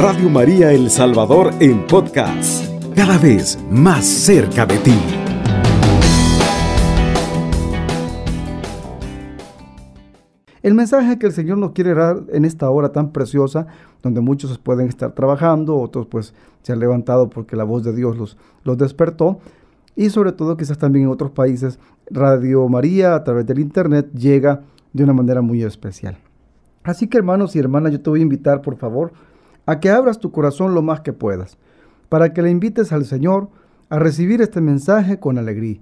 Radio María El Salvador en podcast, cada vez más cerca de ti. El mensaje que el Señor nos quiere dar en esta hora tan preciosa, donde muchos pueden estar trabajando, otros pues se han levantado porque la voz de Dios los, los despertó, y sobre todo quizás también en otros países, Radio María a través del Internet llega de una manera muy especial. Así que hermanos y hermanas, yo te voy a invitar, por favor, a que abras tu corazón lo más que puedas, para que le invites al Señor a recibir este mensaje con alegría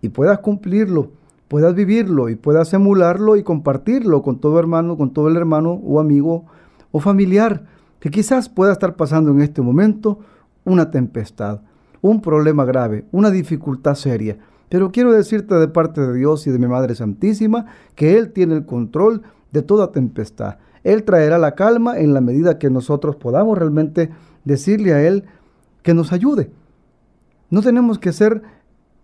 y puedas cumplirlo, puedas vivirlo y puedas emularlo y compartirlo con todo hermano, con todo el hermano o amigo o familiar que quizás pueda estar pasando en este momento una tempestad, un problema grave, una dificultad seria. Pero quiero decirte de parte de Dios y de mi Madre Santísima que Él tiene el control de toda tempestad. Él traerá la calma en la medida que nosotros podamos realmente decirle a Él que nos ayude. No tenemos que ser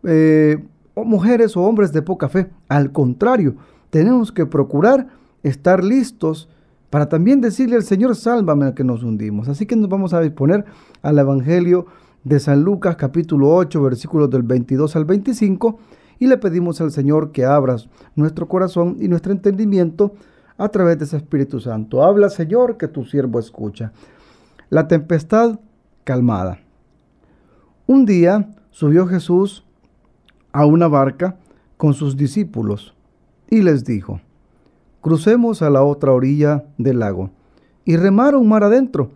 eh, mujeres o hombres de poca fe. Al contrario, tenemos que procurar estar listos para también decirle al Señor, sálvame que nos hundimos. Así que nos vamos a disponer al Evangelio de San Lucas capítulo 8 versículos del 22 al 25 y le pedimos al Señor que abra nuestro corazón y nuestro entendimiento a través de ese Espíritu Santo. Habla, Señor, que tu siervo escucha. La tempestad calmada. Un día subió Jesús a una barca con sus discípulos y les dijo, crucemos a la otra orilla del lago. Y remaron mar adentro.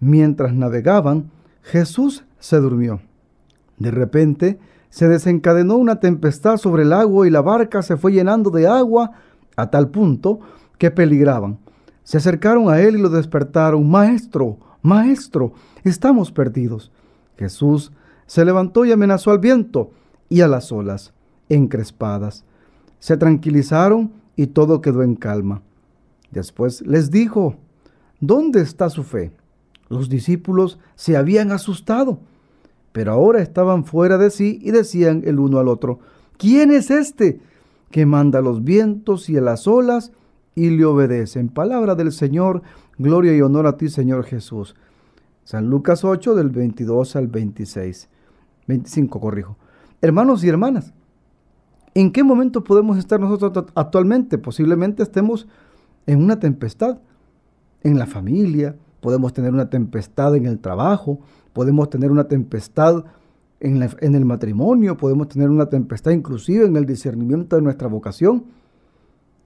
Mientras navegaban, Jesús se durmió. De repente se desencadenó una tempestad sobre el agua y la barca se fue llenando de agua a tal punto que peligraban. Se acercaron a él y lo despertaron. Maestro, maestro, estamos perdidos. Jesús se levantó y amenazó al viento y a las olas, encrespadas. Se tranquilizaron y todo quedó en calma. Después les dijo, ¿dónde está su fe? Los discípulos se habían asustado, pero ahora estaban fuera de sí y decían el uno al otro, ¿quién es este que manda los vientos y a las olas y le obedecen. Palabra del Señor, gloria y honor a ti, Señor Jesús. San Lucas 8 del 22 al 26. 25, corrijo. Hermanos y hermanas, ¿en qué momento podemos estar nosotros actualmente? Posiblemente estemos en una tempestad en la familia, podemos tener una tempestad en el trabajo, podemos tener una tempestad en, en el matrimonio, podemos tener una tempestad inclusive en el discernimiento de nuestra vocación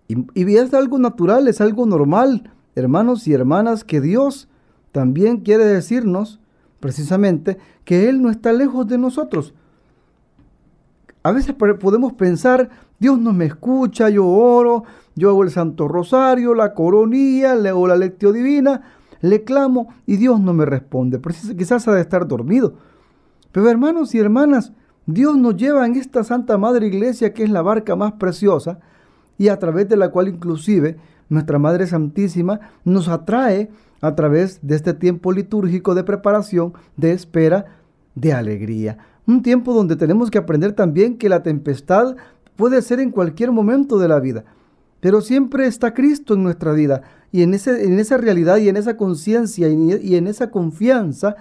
y, es algo natural, es algo normal, hermanos y hermanas, que Dios también quiere decirnos precisamente que Él no está lejos de nosotros. A veces podemos pensar, Dios no me escucha, yo oro, yo hago el Santo Rosario, la coronilla, leo la lectio divina, le clamo y Dios no me responde. Quizás ha de estar dormido. Pero hermanos y hermanas, Dios nos lleva en esta Santa Madre Iglesia, que es la barca más preciosa, y a través de la cual inclusive nuestra Madre Santísima nos atrae a través de este tiempo litúrgico de preparación, de espera, de alegría. Un tiempo donde tenemos que aprender también que la tempestad puede ser en cualquier momento de la vida, pero siempre está Cristo en nuestra vida y en, ese, en esa realidad y en esa conciencia y, en esa confianza,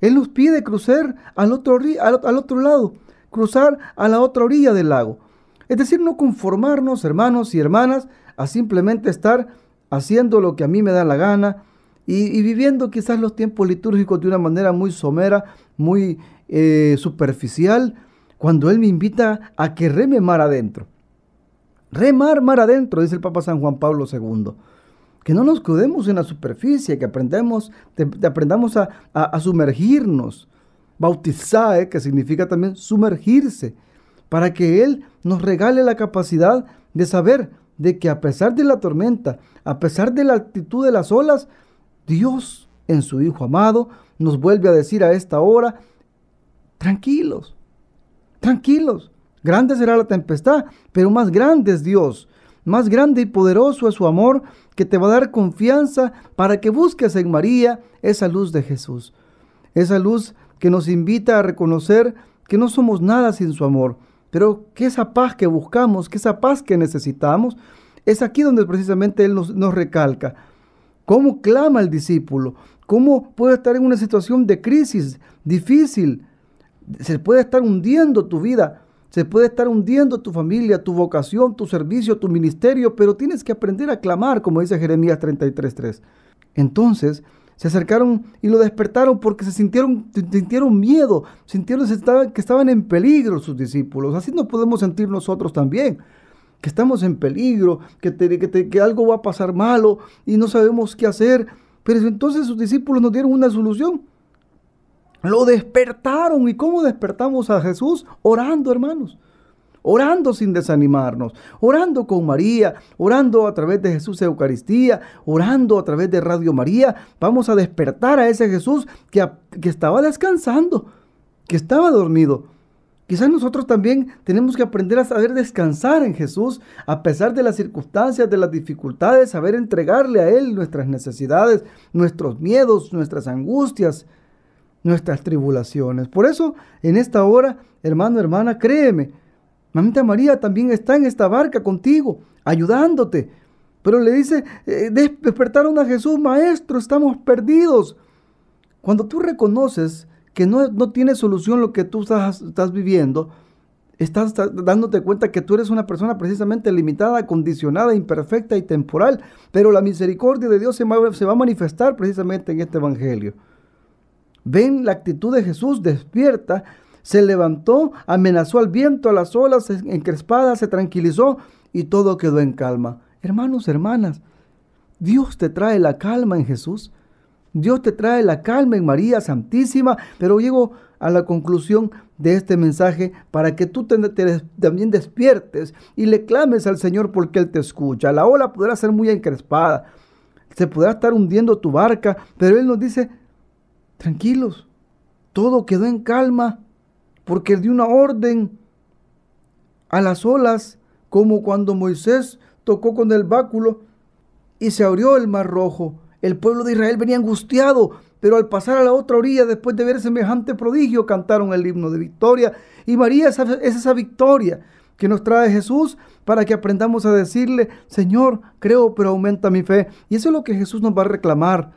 Él nos pide cruzar al otro, al otro lado, cruzar a la otra orilla del lago. Es decir, no conformarnos, hermanos y hermanas, a simplemente estar haciendo lo que a mí me da la gana y, viviendo quizás los tiempos litúrgicos de una manera muy somera, muy eh, superficial, cuando Él me invita a que reme mar adentro. Remar mar adentro, dice el Papa San Juan Pablo II. Que no nos quedemos en la superficie, que aprendamos, aprendamos a, sumergirnos. Bautizar, que significa también sumergirse para que Él nos regale la capacidad de saber de que a pesar de la tormenta, a pesar de la altitud de las olas, Dios en su Hijo amado nos vuelve a decir a esta hora, tranquilos, tranquilos, grande será la tempestad, pero más grande es Dios, más grande y poderoso es su amor que te va a dar confianza para que busques en María esa luz de Jesús, esa luz que nos invita a reconocer que no somos nada sin su amor, pero que esa paz que buscamos, que esa paz que necesitamos, es aquí donde precisamente Él nos, recalca. ¿Cómo clama el discípulo? ¿Cómo puede estar en una situación de crisis difícil? Se puede estar hundiendo tu vida, se puede estar hundiendo tu familia, tu vocación, tu servicio, tu ministerio, pero tienes que aprender a clamar, como dice Jeremías 33.3. Entonces, se acercaron y lo despertaron porque se sintieron, sintieron miedo, sintieron que estaban en peligro sus discípulos. Así nos podemos sentir nosotros también, que estamos en peligro, que, que algo va a pasar malo y no sabemos qué hacer. Pero entonces sus discípulos nos dieron una solución. Lo despertaron. ¿Y cómo despertamos a Jesús? Orando, hermanos. Orando sin desanimarnos, orando con María, orando a través de Jesús Eucaristía, orando a través de Radio María. Vamos a despertar a ese Jesús que, que estaba descansando, que estaba dormido. Quizás nosotros también tenemos que aprender a saber descansar en Jesús, a pesar de las circunstancias, de las dificultades, saber entregarle a Él nuestras necesidades, nuestros miedos, nuestras angustias, nuestras tribulaciones. Por eso, en esta hora, hermano, hermana, créeme, mamita María también está en esta barca contigo, ayudándote. Pero le dice, eh, despertaron a Jesús, maestro, estamos perdidos. Cuando tú reconoces que no, no tiene solución lo que tú estás, estás viviendo, estás dándote cuenta que tú eres una persona precisamente limitada, condicionada, imperfecta y temporal, pero la misericordia de Dios se se va a manifestar precisamente en este Evangelio. Ven la actitud de Jesús, despierta, se levantó, amenazó al viento, a las olas encrespadas, se tranquilizó y todo quedó en calma. Hermanos, hermanas, Dios te trae la calma en Jesús. Dios te trae la calma en María Santísima, pero llego a la conclusión de este mensaje para que tú también despiertes y le clames al Señor porque Él te escucha. La ola podrá ser muy encrespada, se podrá estar hundiendo tu barca, pero Él nos dice, tranquilos, todo quedó en calma, porque dio una orden a las olas, como cuando Moisés tocó con el báculo y se abrió el mar rojo. El pueblo de Israel venía angustiado, pero al pasar a la otra orilla, después de ver semejante prodigio, cantaron el himno de victoria. Y María es esa victoria que nos trae Jesús para que aprendamos a decirle, Señor, creo, pero aumenta mi fe. Y eso es lo que Jesús nos va a reclamar.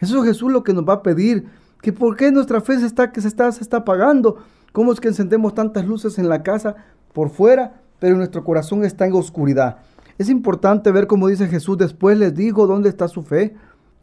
Eso es Jesús lo que nos va a pedir que por qué nuestra fe se está, que se está, se está apagando. ¿Cómo es que encendemos tantas luces en la casa por fuera, pero nuestro corazón está en oscuridad? Es importante ver cómo dice Jesús después les digo dónde está su fe.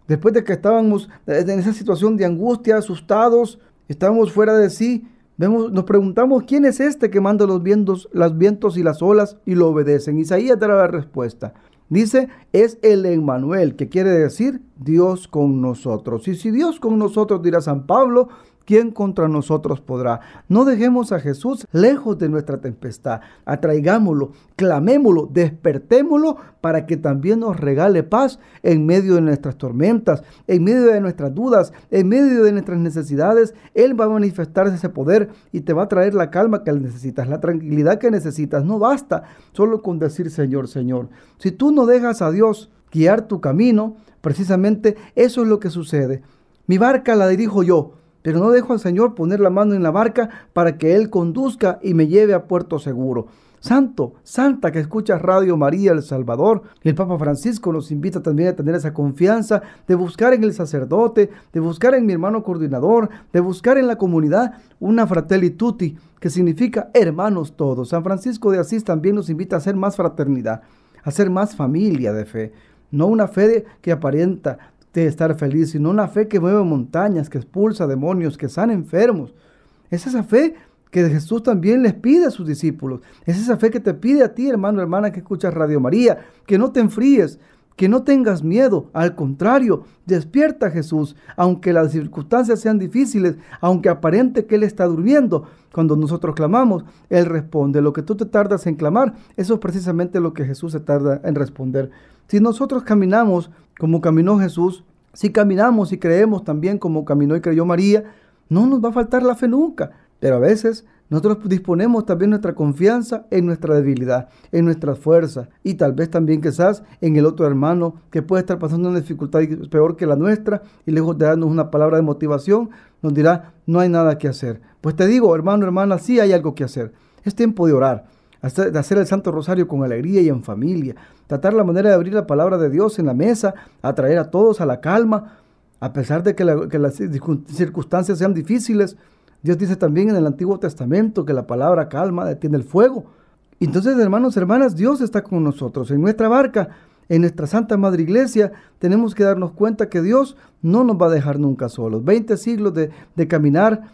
Después de que estábamos en esa situación de angustia, asustados, estábamos fuera de sí, vemos, nos preguntamos quién es este que manda los vientos, los vientos y las olas y lo obedecen. Isaías dará la respuesta. Dice, es el Emmanuel, que quiere decir Dios con nosotros. Y si Dios con nosotros, dirá San Pablo, ¿quién contra nosotros podrá? No dejemos a Jesús lejos de nuestra tempestad. Atraigámoslo, clamémoslo, despertémoslo para que también nos regale paz en medio de nuestras tormentas, en medio de nuestras dudas, en medio de nuestras necesidades. Él va a manifestar ese poder y te va a traer la calma que necesitas, la tranquilidad que necesitas. No basta solo con decir Señor, Señor. Si tú no dejas a Dios guiar tu camino, precisamente eso es lo que sucede. Mi barca la dirijo yo pero no dejo al Señor poner la mano en la barca para que Él conduzca y me lleve a puerto seguro. Santo, Santa que escucha Radio María El Salvador, el Papa Francisco nos invita también a tener esa confianza de buscar en el sacerdote, de buscar en mi hermano coordinador, de buscar en la comunidad una fratelli tutti, que significa hermanos todos. San Francisco de Asís también nos invita a hacer más fraternidad, a ser más familia de fe, no una fe que aparenta, de estar feliz, sino una fe que mueve montañas, que expulsa demonios, que sana enfermos. Es esa fe que Jesús también les pide a sus discípulos. Es esa fe que te pide a ti, hermano, hermana, que escuchas Radio María, que no te enfríes, que no tengas miedo. Al contrario, despierta a Jesús, aunque las circunstancias sean difíciles, aunque aparente que Él está durmiendo. Cuando nosotros clamamos, Él responde. Lo que tú te tardas en clamar, eso es precisamente lo que Jesús se tarda en responder. Si nosotros caminamos como caminó Jesús, si caminamos y creemos también como caminó y creyó María, no nos va a faltar la fe nunca. Pero a veces nosotros disponemos también nuestra confianza en nuestra debilidad, en nuestra fuerza y tal vez también quizás en el otro hermano que puede estar pasando una dificultad peor que la nuestra y lejos de darnos una palabra de motivación, nos dirá, no hay nada que hacer. Pues te digo, hermano, hermana, sí hay algo que hacer. Es tiempo de orar de hacer el Santo Rosario con alegría y en familia, tratar la manera de abrir la palabra de Dios en la mesa, atraer a todos a la calma, A pesar de que, las circunstancias sean difíciles, Dios dice también en el Antiguo Testamento que la palabra calma detiene el fuego. Entonces, hermanos, hermanas, Dios está con nosotros. En nuestra barca, en nuestra Santa Madre Iglesia, tenemos que darnos cuenta que Dios no nos va a dejar nunca solos. Veinte siglos de, de caminar,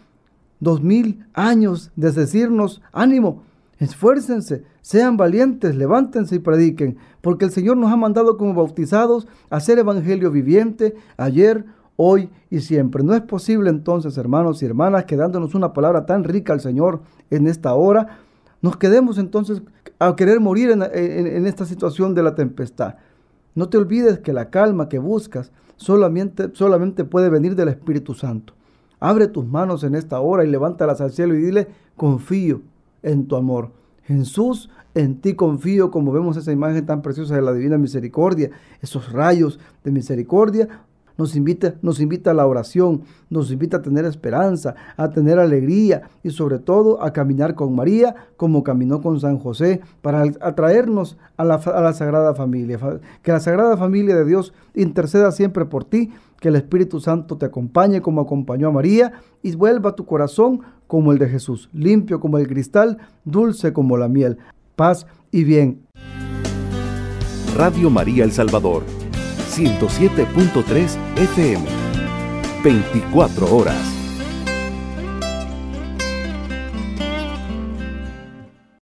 dos mil años de decirnos, ánimo, esfuércense, sean valientes, levántense y prediquen, porque el Señor nos ha mandado como bautizados a ser evangelio viviente ayer, hoy y siempre. No es posible entonces, hermanos y hermanas, que dándonos una palabra tan rica al Señor en esta hora, nos quedemos entonces a querer morir en, esta situación de la tempestad. No te olvides que la calma que buscas solamente, solamente puede venir del Espíritu Santo. Abre tus manos en esta hora y levántalas al cielo y dile, confío en tu amor. Jesús, en ti confío, como vemos esa imagen tan preciosa de la divina misericordia, esos rayos de misericordia nos invita, nos invita a la oración, nos invita a tener esperanza, a tener alegría y sobre todo a caminar con María como caminó con San José para atraernos a la, a la Sagrada Familia. Que la Sagrada Familia de Dios interceda siempre por ti, que el Espíritu Santo te acompañe como acompañó a María y vuelva tu corazón como el de Jesús, limpio como el cristal, dulce como la miel. Paz y bien. Radio María El Salvador 107.3 FM. 24 horas.